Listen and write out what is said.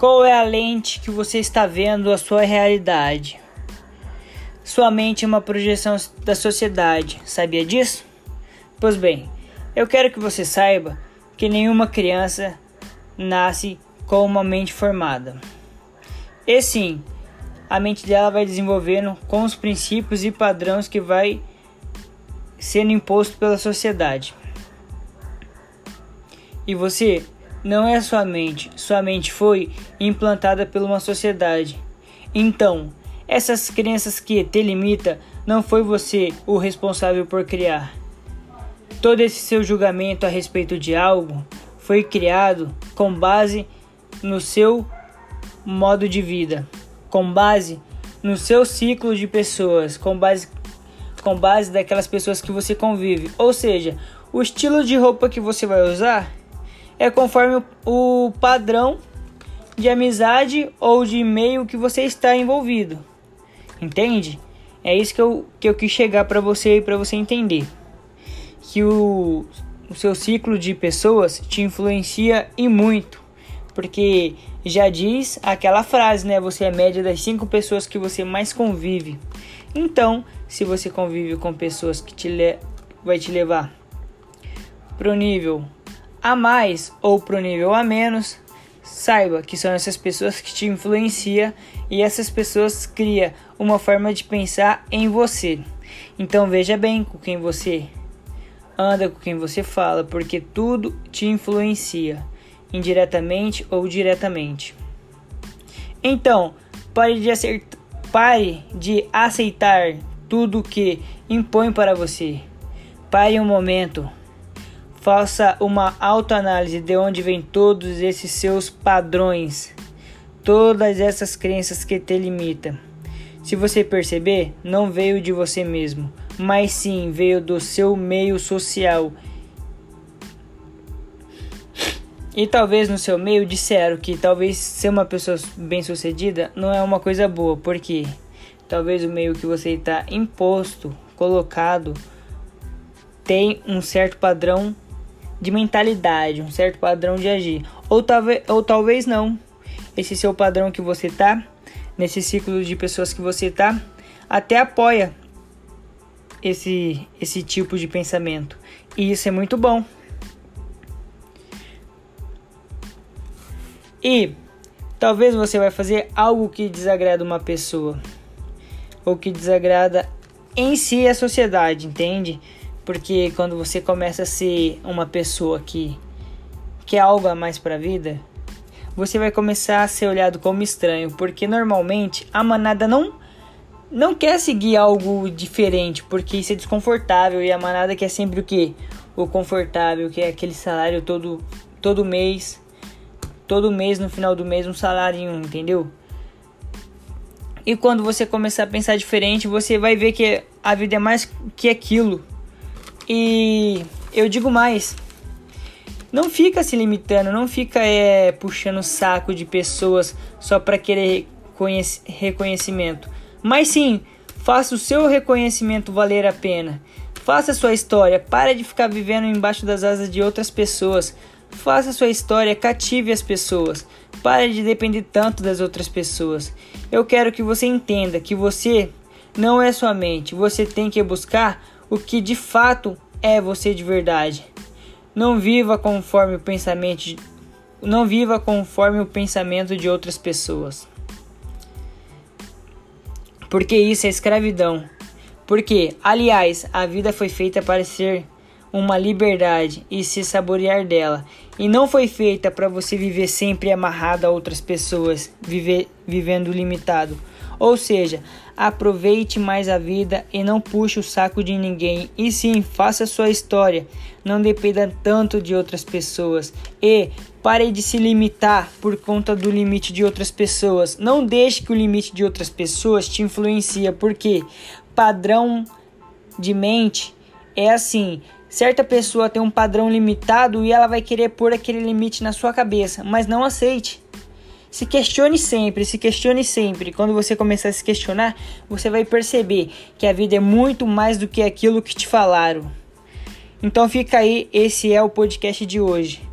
Qual é a lente que você está vendo a sua realidade? Sua mente é uma projeção da sociedade, sabia disso? Pois bem, eu quero que você saiba que nenhuma criança nasce com uma mente formada. E sim, a mente dela vai desenvolvendo com os princípios e padrões que vai sendo imposto pela sociedade. E você não é sua mente, sua mente foi implantada por uma sociedade. Então, essas crenças que te limita, não foi você o responsável por criar. Todo esse seu julgamento a respeito de algo foi criado com base no seu modo de vida, com base no seu ciclo de pessoas, com base com base daquelas pessoas que você convive. Ou seja, o estilo de roupa que você vai usar é conforme o padrão de amizade ou de meio que você está envolvido. Entende? É isso que eu, que eu quis chegar para você e para você entender. Que o, o seu ciclo de pessoas te influencia e muito. Porque já diz aquela frase, né? Você é média das cinco pessoas que você mais convive. Então, se você convive com pessoas que te vai te levar pro nível a mais ou pro nível a menos, saiba que são essas pessoas que te influenciam e essas pessoas criam uma forma de pensar em você. Então veja bem com quem você anda, com quem você fala, porque tudo te influencia, indiretamente ou diretamente. Então, pare de, aceitar, pare de aceitar tudo que impõe para você. Pare um momento Faça uma autoanálise de onde vêm todos esses seus padrões, todas essas crenças que te limitam. Se você perceber, não veio de você mesmo, mas sim veio do seu meio social. E talvez no seu meio disseram que talvez ser uma pessoa bem-sucedida não é uma coisa boa, porque talvez o meio que você está imposto, colocado, tem um certo padrão de mentalidade, um certo padrão de agir. Ou talvez, ou talvez não. Esse seu padrão que você tá, nesse ciclo de pessoas que você tá, até apoia esse, esse tipo de pensamento. E isso é muito bom. E talvez você vai fazer algo que desagrada uma pessoa ou que desagrada em si a sociedade, entende? Porque quando você começa a ser uma pessoa que quer algo a mais para a vida, você vai começar a ser olhado como estranho, porque normalmente a manada não não quer seguir algo diferente, porque isso é desconfortável e a manada quer sempre o que? O confortável, que é aquele salário todo todo mês, todo mês no final do mês um salário, entendeu? E quando você começar a pensar diferente, você vai ver que a vida é mais que aquilo. E eu digo mais, não fica se limitando, não fica é, puxando o saco de pessoas só para querer reconhecimento. Mas sim, faça o seu reconhecimento valer a pena. Faça a sua história, pare de ficar vivendo embaixo das asas de outras pessoas. Faça a sua história, cative as pessoas. Pare de depender tanto das outras pessoas. Eu quero que você entenda que você não é sua mente. Você tem que buscar o que de fato é você de verdade. Não viva conforme o pensamento não viva conforme o pensamento de outras pessoas. Porque isso é escravidão. Porque, aliás, a vida foi feita para ser uma liberdade e se saborear dela, e não foi feita para você viver sempre amarrado a outras pessoas, viver vivendo limitado. Ou seja, aproveite mais a vida e não puxe o saco de ninguém. E sim, faça sua história. Não dependa tanto de outras pessoas. E pare de se limitar por conta do limite de outras pessoas. Não deixe que o limite de outras pessoas te influencie, porque padrão de mente é assim. Certa pessoa tem um padrão limitado e ela vai querer pôr aquele limite na sua cabeça, mas não aceite. Se questione sempre, se questione sempre. Quando você começar a se questionar, você vai perceber que a vida é muito mais do que aquilo que te falaram. Então fica aí, esse é o podcast de hoje.